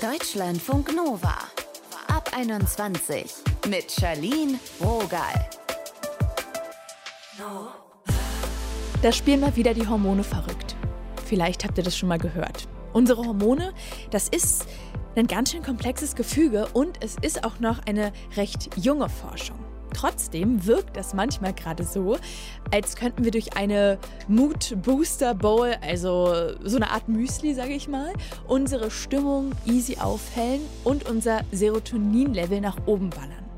Deutschlandfunk Nova. Ab 21 mit Charlene Rogal. Da spielen mal wieder die Hormone verrückt. Vielleicht habt ihr das schon mal gehört. Unsere Hormone, das ist ein ganz schön komplexes Gefüge und es ist auch noch eine recht junge Forschung. Trotzdem wirkt das manchmal gerade so, als könnten wir durch eine Mood Booster Bowl, also so eine Art Müsli, sage ich mal, unsere Stimmung easy aufhellen und unser Serotonin-Level nach oben ballern.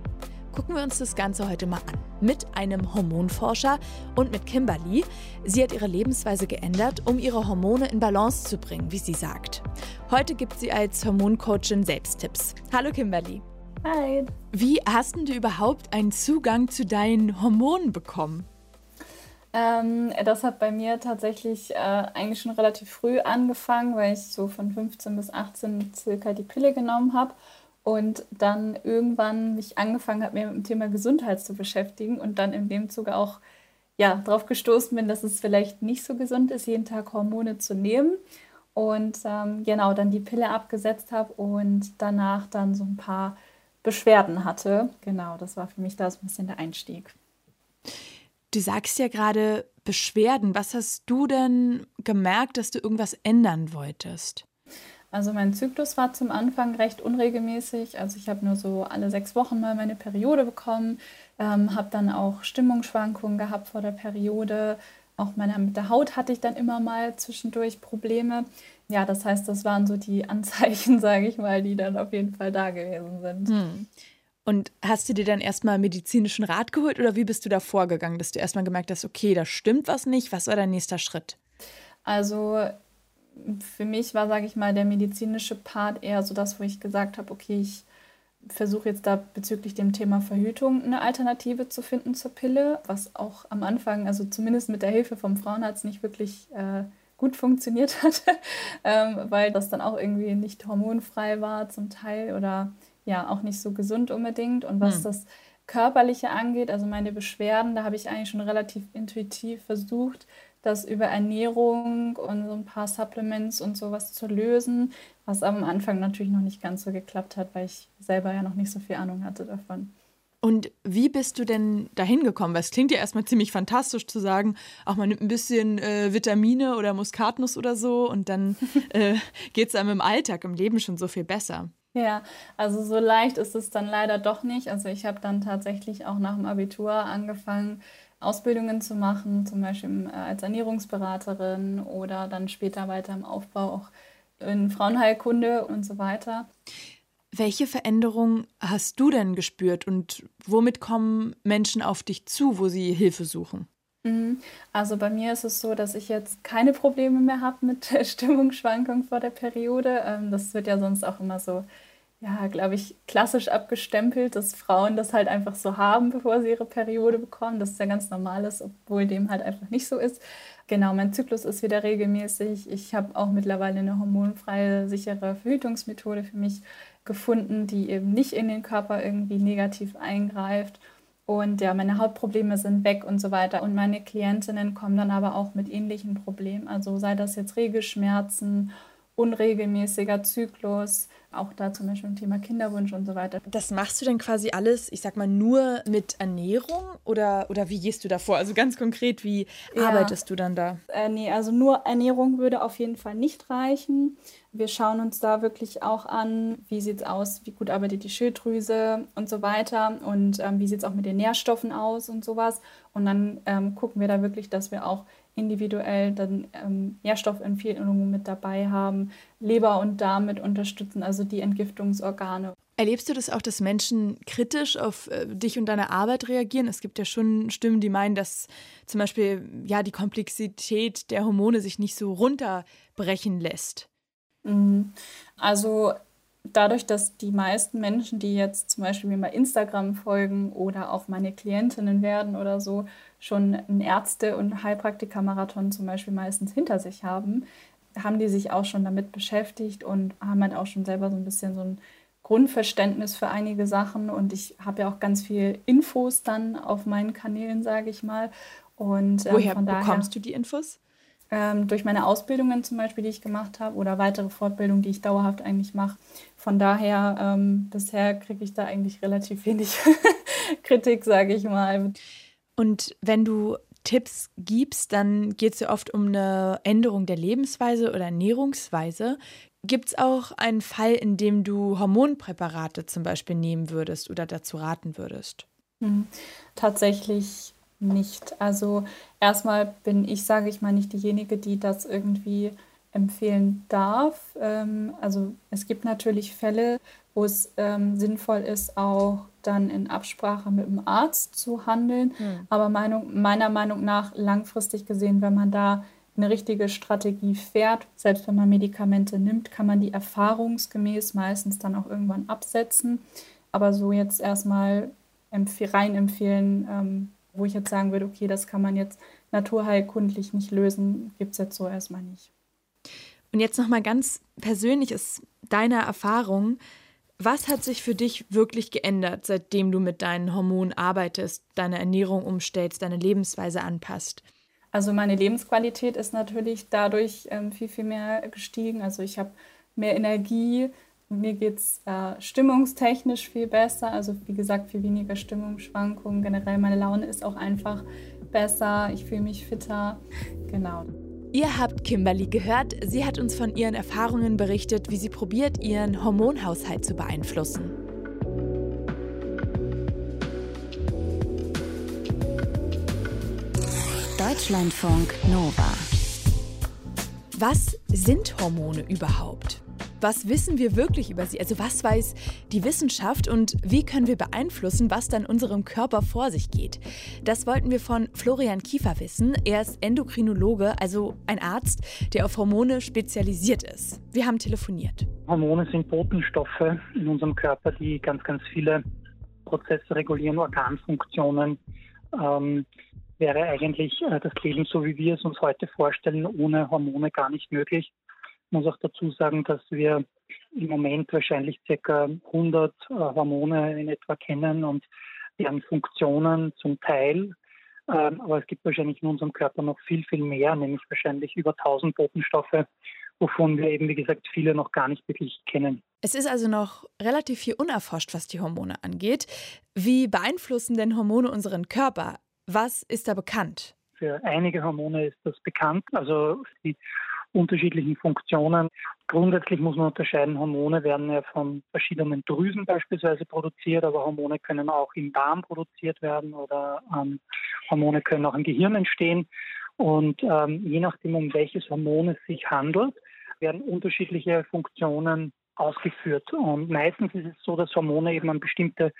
Gucken wir uns das Ganze heute mal an. Mit einem Hormonforscher und mit Kimberly. Sie hat ihre Lebensweise geändert, um ihre Hormone in Balance zu bringen, wie sie sagt. Heute gibt sie als Hormoncoachin Selbsttipps. Hallo Kimberly. Hi. Wie hast du überhaupt einen Zugang zu deinen Hormonen bekommen? Ähm, das hat bei mir tatsächlich äh, eigentlich schon relativ früh angefangen, weil ich so von 15 bis 18 circa die Pille genommen habe und dann irgendwann mich angefangen habe, mir mit dem Thema Gesundheit zu beschäftigen und dann in dem Zuge auch ja, darauf gestoßen bin, dass es vielleicht nicht so gesund ist, jeden Tag Hormone zu nehmen. Und ähm, genau, dann die Pille abgesetzt habe und danach dann so ein paar Beschwerden hatte. Genau, das war für mich da so ein bisschen der Einstieg. Du sagst ja gerade Beschwerden. Was hast du denn gemerkt, dass du irgendwas ändern wolltest? Also mein Zyklus war zum Anfang recht unregelmäßig. Also ich habe nur so alle sechs Wochen mal meine Periode bekommen, ähm, habe dann auch Stimmungsschwankungen gehabt vor der Periode. Auch meine, mit der Haut hatte ich dann immer mal zwischendurch Probleme ja, das heißt, das waren so die Anzeichen, sage ich mal, die dann auf jeden Fall da gewesen sind. Hm. Und hast du dir dann erstmal medizinischen Rat geholt oder wie bist du da vorgegangen, dass du erstmal gemerkt hast, okay, da stimmt was nicht, was war dein nächster Schritt? Also für mich war, sage ich mal, der medizinische Part eher so das, wo ich gesagt habe, okay, ich versuche jetzt da bezüglich dem Thema Verhütung eine Alternative zu finden zur Pille, was auch am Anfang, also zumindest mit der Hilfe vom Frauenarzt nicht wirklich äh, gut funktioniert hat, ähm, weil das dann auch irgendwie nicht hormonfrei war zum Teil oder ja auch nicht so gesund unbedingt. Und was hm. das Körperliche angeht, also meine Beschwerden, da habe ich eigentlich schon relativ intuitiv versucht, das über Ernährung und so ein paar Supplements und sowas zu lösen, was am Anfang natürlich noch nicht ganz so geklappt hat, weil ich selber ja noch nicht so viel Ahnung hatte davon. Und wie bist du denn dahin gekommen? Weil es klingt ja erstmal ziemlich fantastisch zu sagen, auch man nimmt ein bisschen äh, Vitamine oder Muskatnuss oder so und dann äh, geht es einem im Alltag, im Leben schon so viel besser. Ja, also so leicht ist es dann leider doch nicht. Also ich habe dann tatsächlich auch nach dem Abitur angefangen, Ausbildungen zu machen, zum Beispiel äh, als Ernährungsberaterin oder dann später weiter im Aufbau auch in Frauenheilkunde und so weiter. Welche Veränderung hast du denn gespürt und womit kommen Menschen auf dich zu, wo sie Hilfe suchen? Mhm. Also bei mir ist es so, dass ich jetzt keine Probleme mehr habe mit Stimmungsschwankungen vor der Periode. Ähm, das wird ja sonst auch immer so, ja, glaube ich, klassisch abgestempelt, dass Frauen das halt einfach so haben, bevor sie ihre Periode bekommen. Das ist ja ganz normal ist, obwohl dem halt einfach nicht so ist. Genau, mein Zyklus ist wieder regelmäßig. Ich habe auch mittlerweile eine hormonfreie, sichere Verhütungsmethode für mich gefunden, die eben nicht in den Körper irgendwie negativ eingreift. Und ja, meine Hautprobleme sind weg und so weiter. Und meine Klientinnen kommen dann aber auch mit ähnlichen Problemen. Also sei das jetzt Regelschmerzen, unregelmäßiger Zyklus, auch da zum Beispiel ein Thema Kinderwunsch und so weiter. Das machst du denn quasi alles, ich sag mal, nur mit Ernährung oder, oder wie gehst du da vor? Also ganz konkret, wie ja. arbeitest du dann da? Äh, nee, also nur Ernährung würde auf jeden Fall nicht reichen. Wir schauen uns da wirklich auch an, wie sieht es aus, wie gut arbeitet die Schilddrüse und so weiter und ähm, wie sieht es auch mit den Nährstoffen aus und sowas. Und dann ähm, gucken wir da wirklich, dass wir auch individuell dann ähm, Nährstoffempfehlungen mit dabei haben, Leber und Darm mit unterstützen, also die Entgiftungsorgane. Erlebst du das auch, dass Menschen kritisch auf äh, dich und deine Arbeit reagieren? Es gibt ja schon Stimmen, die meinen, dass zum Beispiel ja die Komplexität der Hormone sich nicht so runterbrechen lässt. Mhm. Also dadurch, dass die meisten Menschen, die jetzt zum Beispiel mir mal Instagram folgen oder auch meine Klientinnen werden oder so, schon einen Ärzte- und Heilpraktiker-Marathon zum Beispiel meistens hinter sich haben, haben die sich auch schon damit beschäftigt und haben halt auch schon selber so ein bisschen so ein Grundverständnis für einige Sachen. Und ich habe ja auch ganz viel Infos dann auf meinen Kanälen, sage ich mal. Und, ähm, Woher daher, bekommst du die Infos? ähm, durch meine Ausbildungen zum Beispiel, die ich gemacht habe oder weitere Fortbildungen, die ich dauerhaft eigentlich mache. Von daher, ähm, bisher kriege ich da eigentlich relativ wenig Kritik, sage ich mal. Und wenn du Tipps gibst, dann geht es ja oft um eine Änderung der Lebensweise oder Ernährungsweise. Gibt es auch einen Fall, in dem du Hormonpräparate zum Beispiel nehmen würdest oder dazu raten würdest? Hm. Tatsächlich nicht. Also erstmal bin ich, sage ich mal, nicht diejenige, die das irgendwie empfehlen darf. Ähm, also es gibt natürlich Fälle, wo es ähm, sinnvoll ist, auch dann in Absprache mit dem Arzt zu handeln. Hm. Aber Meinung, meiner Meinung nach langfristig gesehen, wenn man da eine richtige Strategie fährt, selbst wenn man Medikamente nimmt, kann man die erfahrungsgemäß meistens dann auch irgendwann absetzen. Aber so jetzt erstmal rein empfehlen, ähm, wo ich jetzt sagen würde, okay, das kann man jetzt naturheilkundlich nicht lösen, gibt es jetzt so erstmal nicht. Und jetzt nochmal ganz persönlich ist deine Erfahrung, was hat sich für dich wirklich geändert, seitdem du mit deinen Hormonen arbeitest, deine Ernährung umstellst, deine Lebensweise anpasst? Also meine Lebensqualität ist natürlich dadurch ähm, viel, viel mehr gestiegen. Also ich habe mehr Energie, mir geht es äh, stimmungstechnisch viel besser. Also wie gesagt, viel weniger Stimmungsschwankungen. Generell meine Laune ist auch einfach besser. Ich fühle mich fitter. Genau. Ihr habt Kimberly gehört. Sie hat uns von ihren Erfahrungen berichtet, wie sie probiert, ihren Hormonhaushalt zu beeinflussen. Deutschlandfunk Nova. Was sind Hormone überhaupt? Was wissen wir wirklich über sie? Also was weiß die Wissenschaft und wie können wir beeinflussen, was dann unserem Körper vor sich geht? Das wollten wir von Florian Kiefer wissen. Er ist Endokrinologe, also ein Arzt, der auf Hormone spezialisiert ist. Wir haben telefoniert. Hormone sind Botenstoffe in unserem Körper, die ganz, ganz viele Prozesse regulieren, Organfunktionen. Ähm, wäre eigentlich äh, das Leben, so wie wir es uns heute vorstellen, ohne Hormone gar nicht möglich. Ich muss auch dazu sagen, dass wir im Moment wahrscheinlich ca. 100 äh, Hormone in etwa kennen und deren Funktionen zum Teil. Ähm, aber es gibt wahrscheinlich in unserem Körper noch viel, viel mehr, nämlich wahrscheinlich über 1000 Botenstoffe, wovon wir eben, wie gesagt, viele noch gar nicht wirklich kennen. Es ist also noch relativ viel unerforscht, was die Hormone angeht. Wie beeinflussen denn Hormone unseren Körper? Was ist da bekannt? Für einige Hormone ist das bekannt. Also die unterschiedlichen Funktionen. Grundsätzlich muss man unterscheiden, Hormone werden ja von verschiedenen Drüsen beispielsweise produziert, aber Hormone können auch im Darm produziert werden oder ähm, Hormone können auch im Gehirn entstehen. Und ähm, je nachdem, um welches Hormon es sich handelt, werden unterschiedliche Funktionen ausgeführt. Und meistens ist es so, dass Hormone eben an bestimmte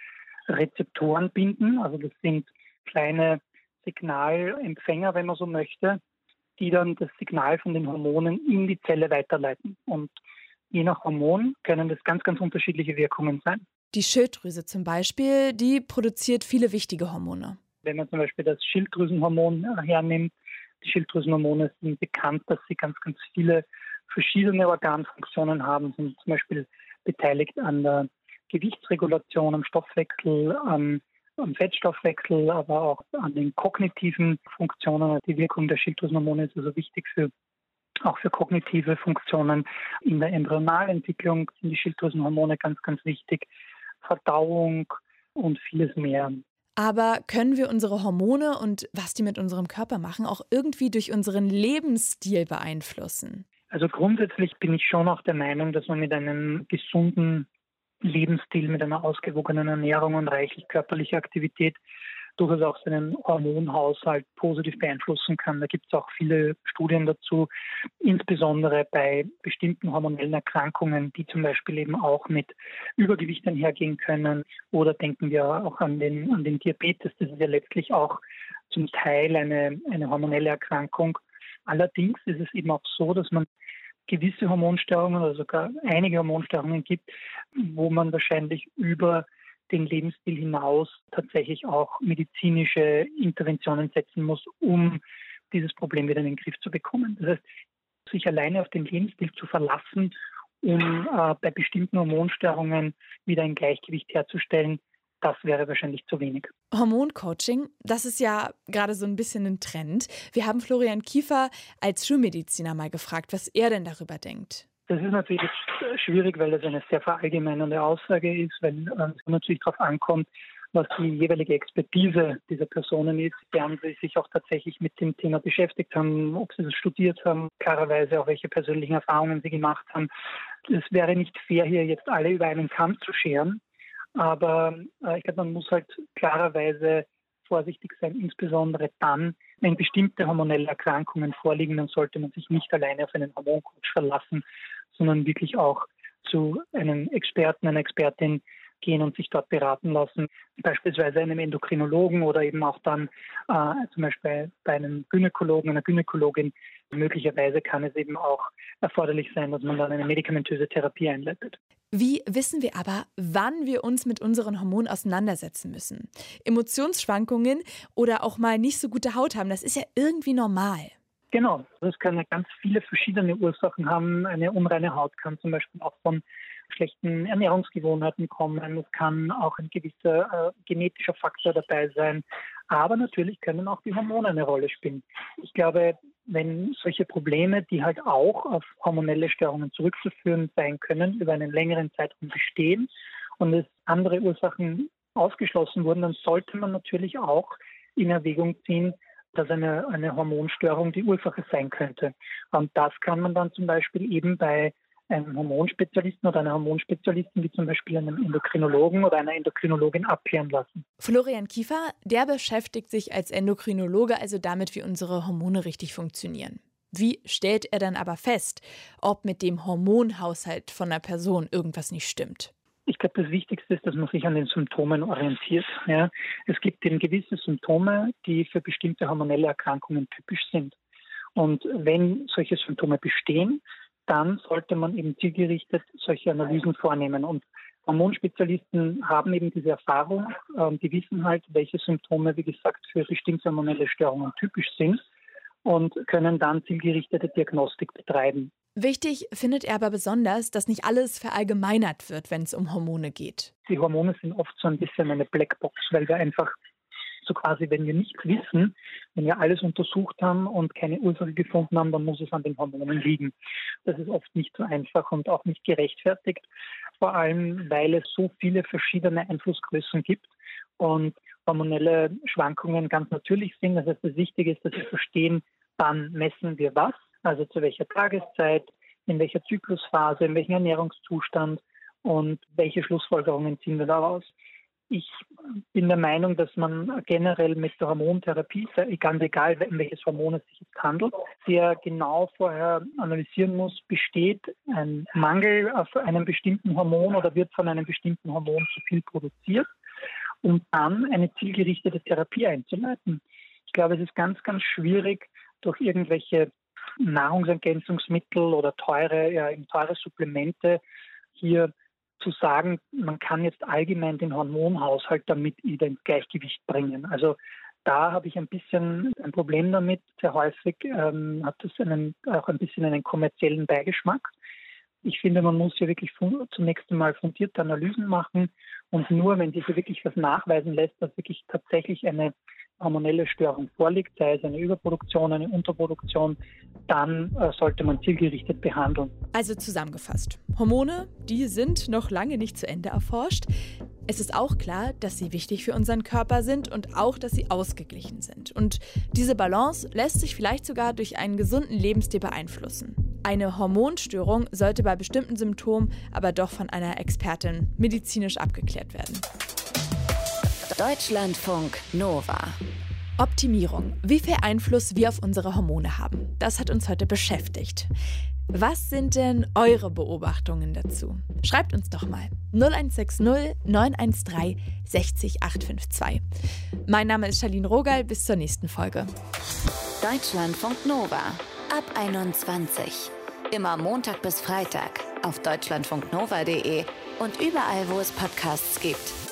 Rezeptoren binden. Also das sind kleine Signalempfänger, wenn man so möchte, die dann das Signal von den Hormonen in die Zelle weiterleiten. Und je nach Hormon können das ganz, ganz unterschiedliche Wirkungen sein. Die Schilddrüse zum Beispiel, die produziert viele wichtige Hormone. Wenn man zum Beispiel das Schilddrüsenhormon hernimmt, die Schilddrüsenhormone sind bekannt, dass sie ganz, ganz viele verschiedene Organfunktionen haben, sind zum Beispiel beteiligt an der Gewichtsregulation, am Stoffwechsel, am am Fettstoffwechsel, aber auch an den kognitiven Funktionen. Die Wirkung der Schilddrüsenhormone ist also wichtig für auch für kognitive Funktionen. In der Embryonalentwicklung sind die Schilddrüsenhormone ganz, ganz wichtig. Verdauung und vieles mehr. Aber können wir unsere Hormone und was die mit unserem Körper machen, auch irgendwie durch unseren Lebensstil beeinflussen? Also grundsätzlich bin ich schon auch der Meinung, dass man mit einem gesunden Lebensstil mit einer ausgewogenen Ernährung und reichlich körperlicher Aktivität durchaus auch seinen Hormonhaushalt positiv beeinflussen kann. Da gibt es auch viele Studien dazu, insbesondere bei bestimmten hormonellen Erkrankungen, die zum Beispiel eben auch mit Übergewicht einhergehen können. Oder denken wir auch an den, an den Diabetes. Das ist ja letztlich auch zum Teil eine, eine hormonelle Erkrankung. Allerdings ist es eben auch so, dass man gewisse Hormonstörungen oder sogar einige Hormonstörungen gibt, wo man wahrscheinlich über den Lebensstil hinaus tatsächlich auch medizinische Interventionen setzen muss, um dieses Problem wieder in den Griff zu bekommen. Das heißt, sich alleine auf den Lebensstil zu verlassen, um äh, bei bestimmten Hormonstörungen wieder ein Gleichgewicht herzustellen, das wäre wahrscheinlich zu wenig. Hormoncoaching, das ist ja gerade so ein bisschen ein Trend. Wir haben Florian Kiefer als Schulmediziner mal gefragt, was er denn darüber denkt. Das ist natürlich schwierig, weil das eine sehr verallgemeinernde Aussage ist, weil ähm, es natürlich darauf ankommt, was die jeweilige Expertise dieser Personen ist, während sie sich auch tatsächlich mit dem Thema beschäftigt haben, ob sie das studiert haben, klarerweise auch welche persönlichen Erfahrungen sie gemacht haben. Es wäre nicht fair, hier jetzt alle über einen Kamm zu scheren. Aber äh, ich glaube, man muss halt klarerweise vorsichtig sein, insbesondere dann, wenn bestimmte hormonelle Erkrankungen vorliegen, dann sollte man sich nicht alleine auf einen Hormoncoach verlassen, sondern wirklich auch zu einem Experten, einer Expertin gehen und sich dort beraten lassen, beispielsweise einem Endokrinologen oder eben auch dann äh, zum Beispiel bei einem Gynäkologen, einer Gynäkologin. Möglicherweise kann es eben auch erforderlich sein, dass man dann eine medikamentöse Therapie einleitet. Wie wissen wir aber, wann wir uns mit unseren Hormonen auseinandersetzen müssen? Emotionsschwankungen oder auch mal nicht so gute Haut haben, das ist ja irgendwie normal. Genau, das kann ja ganz viele verschiedene Ursachen haben. Eine unreine Haut kann zum Beispiel auch von schlechten Ernährungsgewohnheiten kommen. Es kann auch ein gewisser äh, genetischer Faktor dabei sein. Aber natürlich können auch die Hormone eine Rolle spielen. Ich glaube, wenn solche Probleme, die halt auch auf hormonelle Störungen zurückzuführen sein können, über einen längeren Zeitraum bestehen und es andere Ursachen ausgeschlossen wurden, dann sollte man natürlich auch in Erwägung ziehen, dass eine, eine Hormonstörung die Ursache sein könnte. Und das kann man dann zum Beispiel eben bei einem Hormonspezialisten oder einer Hormonspezialisten wie zum Beispiel einem Endokrinologen oder einer Endokrinologin abklären lassen. Florian Kiefer, der beschäftigt sich als Endokrinologe also damit, wie unsere Hormone richtig funktionieren. Wie stellt er dann aber fest, ob mit dem Hormonhaushalt von einer Person irgendwas nicht stimmt? Ich glaube, das Wichtigste ist, dass man sich an den Symptomen orientiert. Ja. Es gibt eben gewisse Symptome, die für bestimmte hormonelle Erkrankungen typisch sind. Und wenn solche Symptome bestehen, dann sollte man eben zielgerichtet solche Analysen vornehmen. Und Hormonspezialisten haben eben diese Erfahrung, äh, die wissen halt, welche Symptome, wie gesagt, für bestimmte hormonelle Störungen typisch sind und können dann zielgerichtete Diagnostik betreiben. Wichtig findet er aber besonders, dass nicht alles verallgemeinert wird, wenn es um Hormone geht. Die Hormone sind oft so ein bisschen eine Blackbox, weil wir einfach so quasi, wenn wir nichts wissen, wenn wir alles untersucht haben und keine Ursache gefunden haben, dann muss es an den Hormonen liegen. Das ist oft nicht so einfach und auch nicht gerechtfertigt, vor allem weil es so viele verschiedene Einflussgrößen gibt und hormonelle Schwankungen ganz natürlich sind. Das heißt, das Wichtige ist, dass wir verstehen, wann messen wir was, also zu welcher Tageszeit, in welcher Zyklusphase, in welchem Ernährungszustand und welche Schlussfolgerungen ziehen wir daraus. Ich bin der Meinung, dass man generell mit der Hormontherapie, ganz egal, um welches Hormon es sich jetzt handelt, sehr genau vorher analysieren muss, besteht ein Mangel auf einem bestimmten Hormon oder wird von einem bestimmten Hormon zu viel produziert, um dann eine zielgerichtete Therapie einzuleiten. Ich glaube, es ist ganz, ganz schwierig, durch irgendwelche Nahrungsergänzungsmittel oder teure, ja, teure Supplemente hier zu sagen, man kann jetzt allgemein den Hormonhaushalt damit wieder ins Gleichgewicht bringen. Also da habe ich ein bisschen ein Problem damit. Sehr häufig ähm, hat das einen, auch ein bisschen einen kommerziellen Beigeschmack. Ich finde, man muss hier wirklich zunächst einmal fundierte Analysen machen und nur, wenn sich wirklich was nachweisen lässt, dass wirklich tatsächlich eine hormonelle Störung vorliegt, sei es eine Überproduktion, eine Unterproduktion, dann äh, sollte man zielgerichtet behandeln. Also zusammengefasst, Hormone, die sind noch lange nicht zu Ende erforscht. Es ist auch klar, dass sie wichtig für unseren Körper sind und auch, dass sie ausgeglichen sind. Und diese Balance lässt sich vielleicht sogar durch einen gesunden Lebensstil beeinflussen. Eine Hormonstörung sollte bei bestimmten Symptomen aber doch von einer Expertin medizinisch abgeklärt werden. Deutschlandfunk Nova. Optimierung. Wie viel Einfluss wir auf unsere Hormone haben. Das hat uns heute beschäftigt. Was sind denn eure Beobachtungen dazu? Schreibt uns doch mal 0160 913 60 852. Mein Name ist Charlene Rogal. Bis zur nächsten Folge. Deutschlandfunk Nova. Ab 21. Immer Montag bis Freitag auf deutschlandfunknova.de und überall, wo es Podcasts gibt.